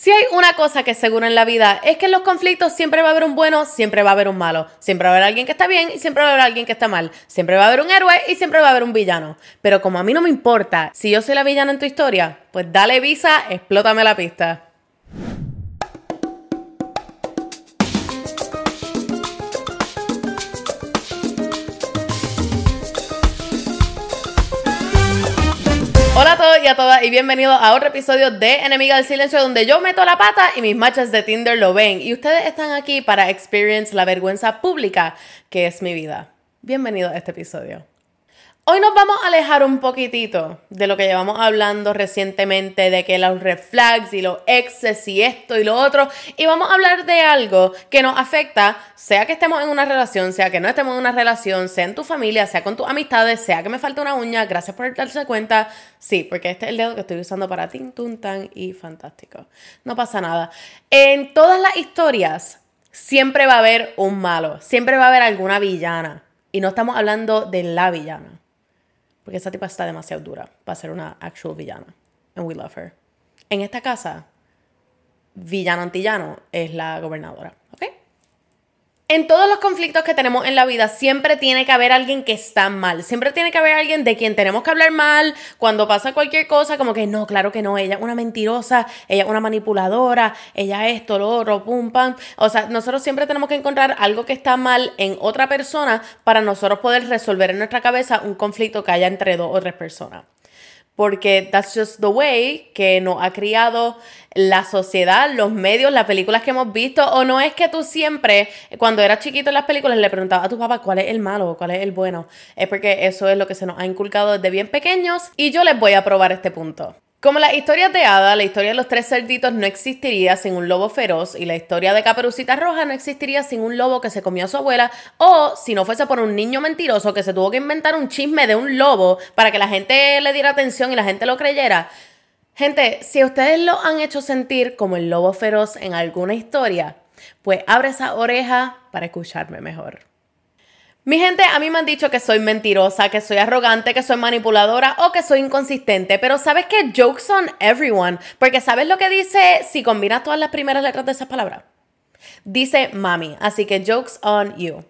Si hay una cosa que es en la vida es que en los conflictos siempre va a haber un bueno, siempre va a haber un malo. Siempre va a haber alguien que está bien y siempre va a haber alguien que está mal. Siempre va a haber un héroe y siempre va a haber un villano. Pero como a mí no me importa si yo soy la villana en tu historia, pues dale visa, explótame la pista. Y a todas y bienvenidos a otro episodio de Enemiga del Silencio donde yo meto la pata y mis machas de Tinder lo ven y ustedes están aquí para experience la vergüenza pública que es mi vida. Bienvenidos a este episodio. Hoy nos vamos a alejar un poquitito de lo que llevamos hablando recientemente, de que los red flags y los exes y esto y lo otro, y vamos a hablar de algo que nos afecta, sea que estemos en una relación, sea que no estemos en una relación, sea en tu familia, sea con tus amistades, sea que me falta una uña, gracias por darse cuenta, sí, porque este es el dedo que estoy usando para tin, tun, tan y fantástico. No pasa nada. En todas las historias siempre va a haber un malo, siempre va a haber alguna villana, y no estamos hablando de la villana. Porque esa tipa está demasiado dura para ser una actual villana. And we love her. En esta casa, villano antillano es la gobernadora. En todos los conflictos que tenemos en la vida siempre tiene que haber alguien que está mal. Siempre tiene que haber alguien de quien tenemos que hablar mal cuando pasa cualquier cosa, como que no, claro que no, ella es una mentirosa, ella es una manipuladora, ella es esto, lo otro, pum, pam. O sea, nosotros siempre tenemos que encontrar algo que está mal en otra persona para nosotros poder resolver en nuestra cabeza un conflicto que haya entre dos o tres personas porque that's just the way que nos ha criado la sociedad, los medios, las películas que hemos visto, o no es que tú siempre, cuando eras chiquito en las películas, le preguntabas a tu papá cuál es el malo o cuál es el bueno, es porque eso es lo que se nos ha inculcado desde bien pequeños y yo les voy a probar este punto. Como las historias de Ada, la historia de los tres cerditos no existiría sin un lobo feroz y la historia de Caperucita Roja no existiría sin un lobo que se comió a su abuela o si no fuese por un niño mentiroso que se tuvo que inventar un chisme de un lobo para que la gente le diera atención y la gente lo creyera. Gente, si ustedes lo han hecho sentir como el lobo feroz en alguna historia, pues abre esa oreja para escucharme mejor. Mi gente, a mí me han dicho que soy mentirosa, que soy arrogante, que soy manipuladora o que soy inconsistente, pero ¿sabes qué? Jokes on everyone, porque ¿sabes lo que dice si combinas todas las primeras letras de esa palabra? Dice mami, así que jokes on you.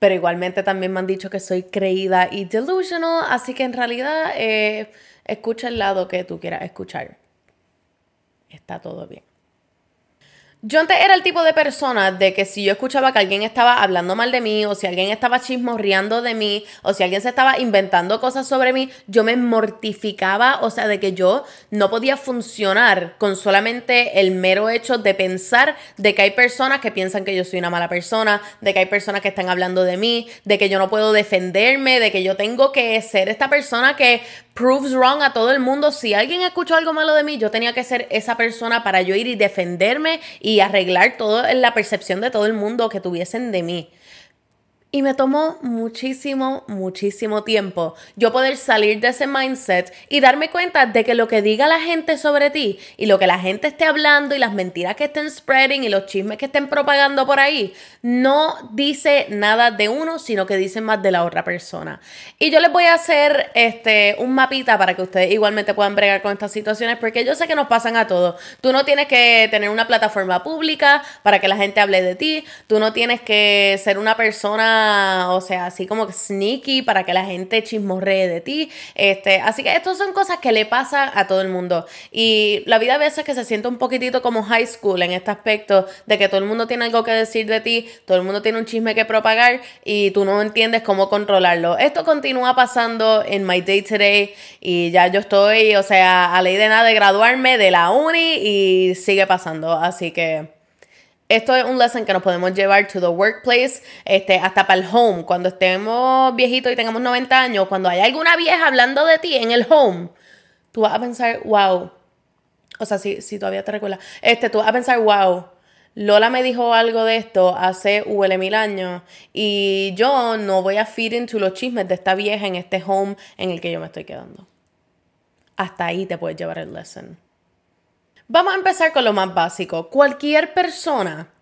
Pero igualmente también me han dicho que soy creída y delusional, así que en realidad eh, escucha el lado que tú quieras escuchar. Está todo bien. Yo antes era el tipo de persona de que si yo escuchaba que alguien estaba hablando mal de mí, o si alguien estaba chismorreando de mí, o si alguien se estaba inventando cosas sobre mí, yo me mortificaba, o sea, de que yo no podía funcionar con solamente el mero hecho de pensar de que hay personas que piensan que yo soy una mala persona, de que hay personas que están hablando de mí, de que yo no puedo defenderme, de que yo tengo que ser esta persona que proves wrong a todo el mundo. Si alguien escuchó algo malo de mí, yo tenía que ser esa persona para yo ir y defenderme y arreglar todo en la percepción de todo el mundo que tuviesen de mí. Y me tomó muchísimo, muchísimo tiempo yo poder salir de ese mindset y darme cuenta de que lo que diga la gente sobre ti y lo que la gente esté hablando y las mentiras que estén spreading y los chismes que estén propagando por ahí no dice nada de uno, sino que dice más de la otra persona. Y yo les voy a hacer este un mapita para que ustedes igualmente puedan bregar con estas situaciones porque yo sé que nos pasan a todos. Tú no tienes que tener una plataforma pública para que la gente hable de ti, tú no tienes que ser una persona o sea, así como sneaky para que la gente chismorree de ti. Este, así que estas son cosas que le pasa a todo el mundo. Y la vida a veces que se siente un poquitito como high school en este aspecto de que todo el mundo tiene algo que decir de ti, todo el mundo tiene un chisme que propagar y tú no entiendes cómo controlarlo. Esto continúa pasando en my day to day y ya yo estoy, o sea, a de nada de graduarme de la uni y sigue pasando. Así que esto es un lesson que nos podemos llevar to the workplace, este, hasta para el home. Cuando estemos viejitos y tengamos 90 años, cuando hay alguna vieja hablando de ti en el home, tú vas a pensar, wow. O sea, si, si todavía te recuerdas, este, tú vas a pensar, wow. Lola me dijo algo de esto hace huele mil años y yo no voy a feed into los chismes de esta vieja en este home en el que yo me estoy quedando. Hasta ahí te puedes llevar el lesson. Vamos a empezar con lo más básico. Cualquier persona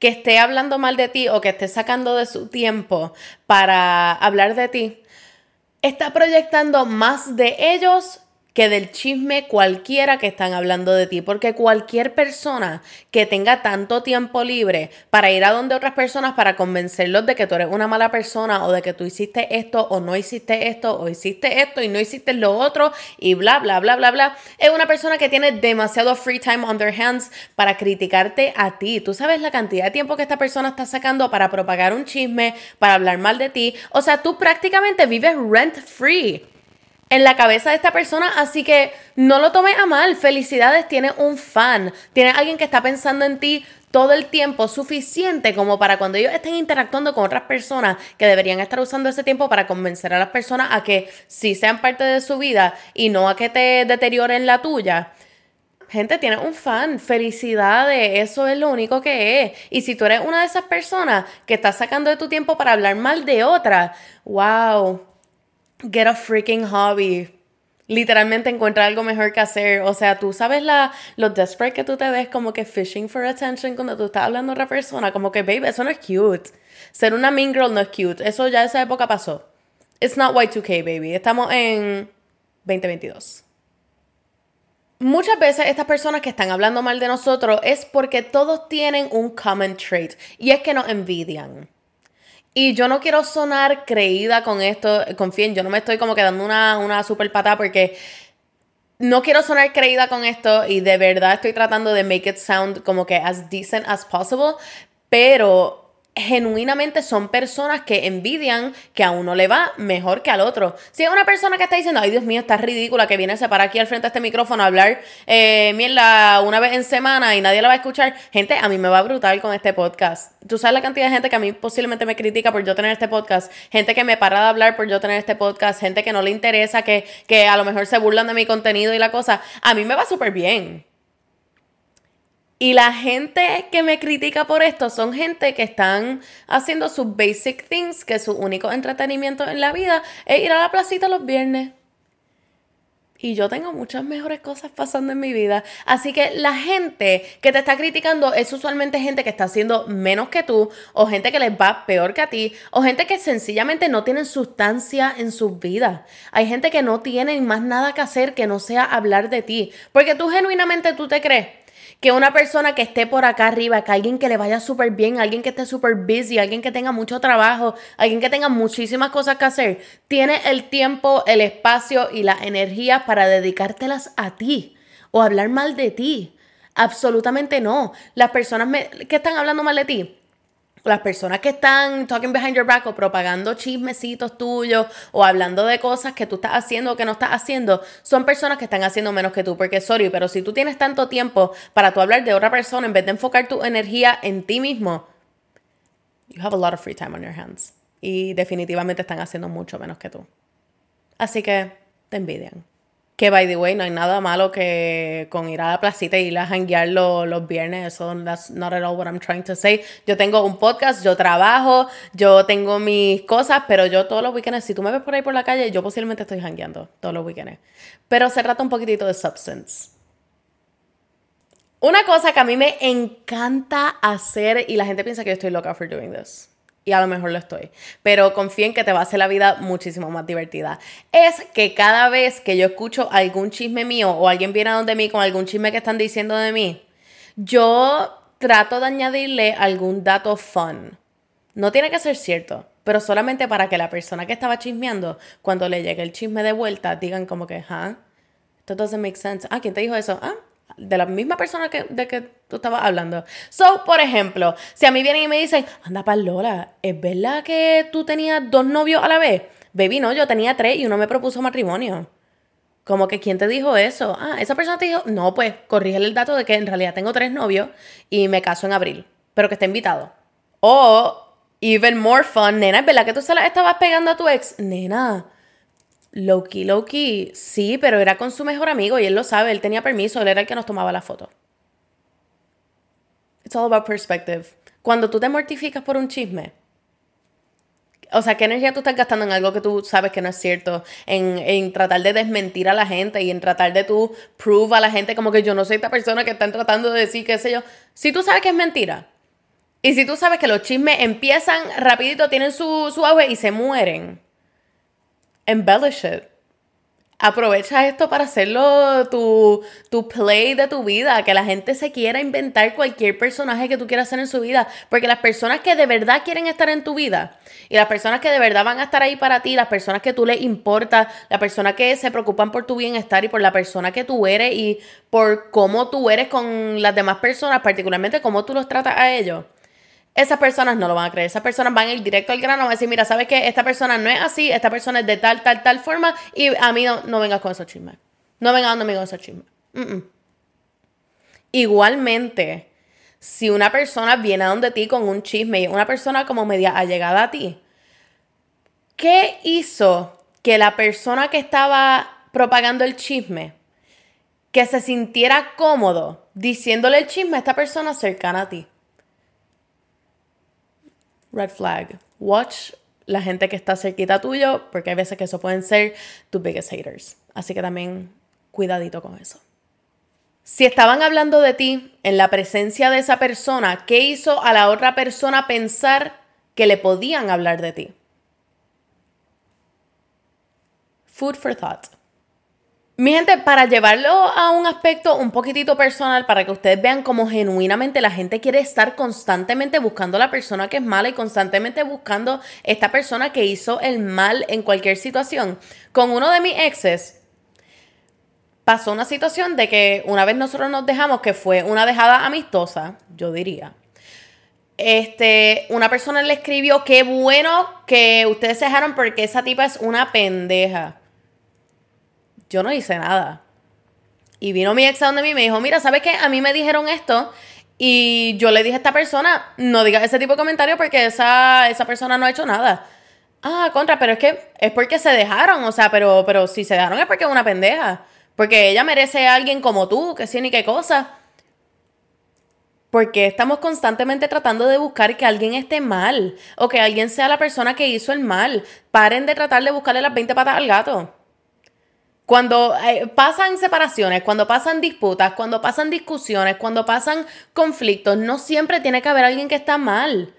que esté hablando mal de ti o que esté sacando de su tiempo para hablar de ti, está proyectando más de ellos que del chisme cualquiera que están hablando de ti, porque cualquier persona que tenga tanto tiempo libre para ir a donde otras personas para convencerlos de que tú eres una mala persona o de que tú hiciste esto o no hiciste esto o hiciste esto y no hiciste lo otro y bla, bla, bla, bla, bla, es una persona que tiene demasiado free time on their hands para criticarte a ti. Tú sabes la cantidad de tiempo que esta persona está sacando para propagar un chisme, para hablar mal de ti. O sea, tú prácticamente vives rent free en la cabeza de esta persona, así que no lo tomes a mal. Felicidades, tienes un fan, tienes alguien que está pensando en ti todo el tiempo suficiente como para cuando ellos estén interactuando con otras personas que deberían estar usando ese tiempo para convencer a las personas a que sí sean parte de su vida y no a que te deterioren la tuya. Gente, tienes un fan, felicidades, eso es lo único que es. Y si tú eres una de esas personas que está sacando de tu tiempo para hablar mal de otra, wow, get a freaking hobby. Literalmente encuentra algo mejor que hacer. O sea, tú sabes la, lo desperate que tú te ves como que fishing for attention cuando tú estás hablando a otra persona. Como que, baby, eso no es cute. Ser una mean girl no es cute. Eso ya esa época pasó. It's not Y2K, baby. Estamos en 2022. Muchas veces estas personas que están hablando mal de nosotros es porque todos tienen un common trait y es que nos envidian. Y yo no quiero sonar creída con esto, confíen, yo no me estoy como quedando una, una super pata porque no quiero sonar creída con esto y de verdad estoy tratando de make it sound como que as decent as possible, pero genuinamente son personas que envidian que a uno le va mejor que al otro. Si es una persona que está diciendo, ay Dios mío, está ridícula, que viene a separar aquí al frente de este micrófono a hablar eh, una vez en semana y nadie la va a escuchar, gente, a mí me va brutal con este podcast. Tú sabes la cantidad de gente que a mí posiblemente me critica por yo tener este podcast, gente que me para de hablar por yo tener este podcast, gente que no le interesa, que, que a lo mejor se burlan de mi contenido y la cosa. A mí me va súper bien. Y la gente que me critica por esto son gente que están haciendo sus basic things, que su único entretenimiento en la vida es ir a la placita los viernes. Y yo tengo muchas mejores cosas pasando en mi vida. Así que la gente que te está criticando es usualmente gente que está haciendo menos que tú, o gente que les va peor que a ti, o gente que sencillamente no tienen sustancia en sus vidas. Hay gente que no tiene más nada que hacer que no sea hablar de ti. Porque tú genuinamente tú te crees que una persona que esté por acá arriba, que alguien que le vaya súper bien, alguien que esté súper busy, alguien que tenga mucho trabajo, alguien que tenga muchísimas cosas que hacer, tiene el tiempo, el espacio y la energía para dedicártelas a ti o hablar mal de ti. Absolutamente no. Las personas que están hablando mal de ti las personas que están talking behind your back o propagando chismecitos tuyos o hablando de cosas que tú estás haciendo o que no estás haciendo, son personas que están haciendo menos que tú. Porque, sorry, pero si tú tienes tanto tiempo para tú hablar de otra persona en vez de enfocar tu energía en ti mismo, you have a lot of free time on your hands. Y definitivamente están haciendo mucho menos que tú. Así que te envidian. Que, by the way, no hay nada malo que con ir a la placita y ir a janguear los viernes. Eso, that's not at all what I'm trying to say. Yo tengo un podcast, yo trabajo, yo tengo mis cosas, pero yo todos los weekends, si tú me ves por ahí por la calle, yo posiblemente estoy jangueando todos los weekends. Pero se trata un poquitito de substance. Una cosa que a mí me encanta hacer y la gente piensa que yo estoy loca for doing this y a lo mejor lo estoy, pero confíen que te va a hacer la vida muchísimo más divertida. Es que cada vez que yo escucho algún chisme mío o alguien viene a donde mí con algún chisme que están diciendo de mí, yo trato de añadirle algún dato fun. No tiene que ser cierto, pero solamente para que la persona que estaba chismeando, cuando le llegue el chisme de vuelta, digan como que, ¿ah? Esto doesn't make sense. Ah, ¿quién te dijo eso? Ah, de la misma persona que, de que tú estabas hablando. So, por ejemplo, si a mí vienen y me dicen, anda para Lola, ¿es verdad que tú tenías dos novios a la vez? Baby, no, yo tenía tres y uno me propuso matrimonio. Como que, ¿quién te dijo eso? Ah, esa persona te dijo, no, pues corrígele el dato de que en realidad tengo tres novios y me caso en abril, pero que está invitado. O, even more fun, nena, ¿es verdad que tú se la estabas pegando a tu ex? Nena, Loki, Loki, sí, pero era con su mejor amigo y él lo sabe, él tenía permiso, él era el que nos tomaba la foto. It's all about perspective. Cuando tú te mortificas por un chisme, o sea, ¿qué energía tú estás gastando en algo que tú sabes que no es cierto? En, en, tratar de desmentir a la gente y en tratar de tú prove a la gente como que yo no soy esta persona que están tratando de decir qué sé yo. Si tú sabes que es mentira y si tú sabes que los chismes empiezan rapidito, tienen su, su auge y se mueren embellish it. Aprovecha esto para hacerlo tu, tu play de tu vida, que la gente se quiera inventar cualquier personaje que tú quieras hacer en su vida, porque las personas que de verdad quieren estar en tu vida y las personas que de verdad van a estar ahí para ti, las personas que tú les importa, las personas que se preocupan por tu bienestar y por la persona que tú eres y por cómo tú eres con las demás personas, particularmente cómo tú los tratas a ellos esas personas no lo van a creer. Esas personas van a ir directo al grano, van a decir, mira, ¿sabes qué? Esta persona no es así, esta persona es de tal, tal, tal forma y a mí no, no vengas con esos chismes. No vengas dándome con esos chismes. Igualmente, si una persona viene a donde ti con un chisme y una persona como media allegada a ti, ¿qué hizo que la persona que estaba propagando el chisme, que se sintiera cómodo diciéndole el chisme a esta persona cercana a ti? Red flag. Watch la gente que está cerquita tuyo, porque hay veces que eso pueden ser tus biggest haters. Así que también cuidadito con eso. Si estaban hablando de ti en la presencia de esa persona, ¿qué hizo a la otra persona pensar que le podían hablar de ti? Food for thought. Mi gente, para llevarlo a un aspecto un poquitito personal, para que ustedes vean cómo genuinamente la gente quiere estar constantemente buscando a la persona que es mala y constantemente buscando esta persona que hizo el mal en cualquier situación. Con uno de mis exes, pasó una situación de que una vez nosotros nos dejamos, que fue una dejada amistosa, yo diría. Este, una persona le escribió, qué bueno que ustedes se dejaron porque esa tipa es una pendeja yo no hice nada. Y vino mi ex a donde mí y me dijo, mira, ¿sabes qué? A mí me dijeron esto y yo le dije a esta persona, no digas ese tipo de comentario porque esa, esa persona no ha hecho nada. Ah, contra, pero es que es porque se dejaron, o sea, pero, pero si se dejaron es porque es una pendeja. Porque ella merece a alguien como tú, que sí ni qué cosa. Porque estamos constantemente tratando de buscar que alguien esté mal o que alguien sea la persona que hizo el mal. Paren de tratar de buscarle las 20 patas al gato. Cuando eh, pasan separaciones, cuando pasan disputas, cuando pasan discusiones, cuando pasan conflictos, no siempre tiene que haber alguien que está mal.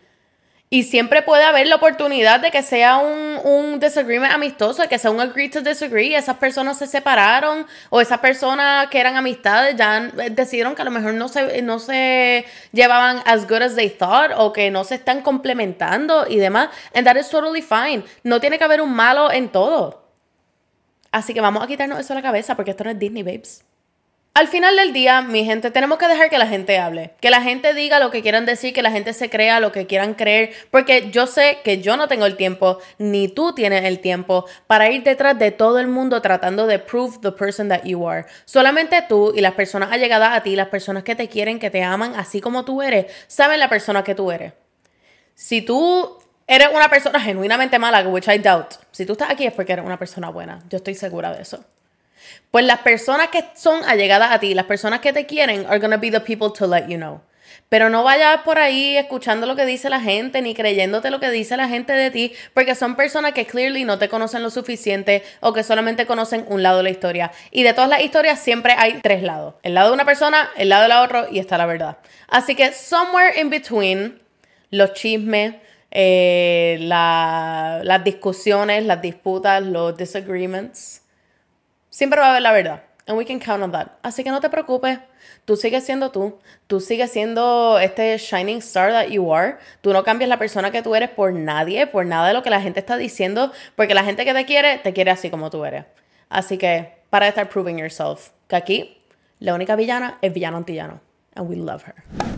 Y siempre puede haber la oportunidad de que sea un, un disagreement amistoso, de que sea un agree to disagree. Esas personas se separaron o esas personas que eran amistades ya eh, decidieron que a lo mejor no se, no se llevaban as good as they thought o que no se están complementando y demás. And that is totally fine. No tiene que haber un malo en todo. Así que vamos a quitarnos eso de la cabeza porque esto no es Disney, babes. Al final del día, mi gente, tenemos que dejar que la gente hable, que la gente diga lo que quieran decir, que la gente se crea lo que quieran creer, porque yo sé que yo no tengo el tiempo, ni tú tienes el tiempo para ir detrás de todo el mundo tratando de prove the person that you are. Solamente tú y las personas allegadas a ti, las personas que te quieren, que te aman, así como tú eres, saben la persona que tú eres. Si tú eres una persona genuinamente mala, which I doubt. Si tú estás aquí es porque eres una persona buena. Yo estoy segura de eso. Pues las personas que son allegadas a ti, las personas que te quieren, are gonna be the people to let you know. Pero no vayas por ahí escuchando lo que dice la gente ni creyéndote lo que dice la gente de ti, porque son personas que clearly no te conocen lo suficiente o que solamente conocen un lado de la historia. Y de todas las historias siempre hay tres lados: el lado de una persona, el lado de la otra y está la verdad. Así que somewhere in between, los chismes, eh, las discusiones, las disputas, los disagreements. Siempre va a haber la verdad. And we can count on that. Así que no te preocupes. Tú sigues siendo tú. Tú sigues siendo este shining star that you are. Tú no cambias la persona que tú eres por nadie, por nada de lo que la gente está diciendo, porque la gente que te quiere, te quiere así como tú eres. Así que, para de estar proving yourself, que aquí la única villana es villano antillano. And we love her.